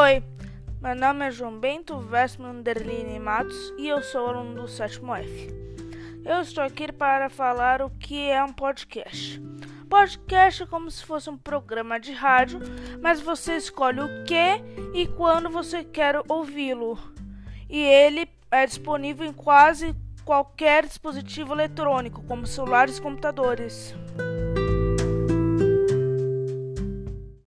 Oi, Meu nome é João Bento Westman Matos e eu sou aluno do sétimo F. Eu estou aqui para falar o que é um podcast. Podcast é como se fosse um programa de rádio, mas você escolhe o que e quando você quer ouvi-lo. E ele é disponível em quase qualquer dispositivo eletrônico, como celulares e computadores.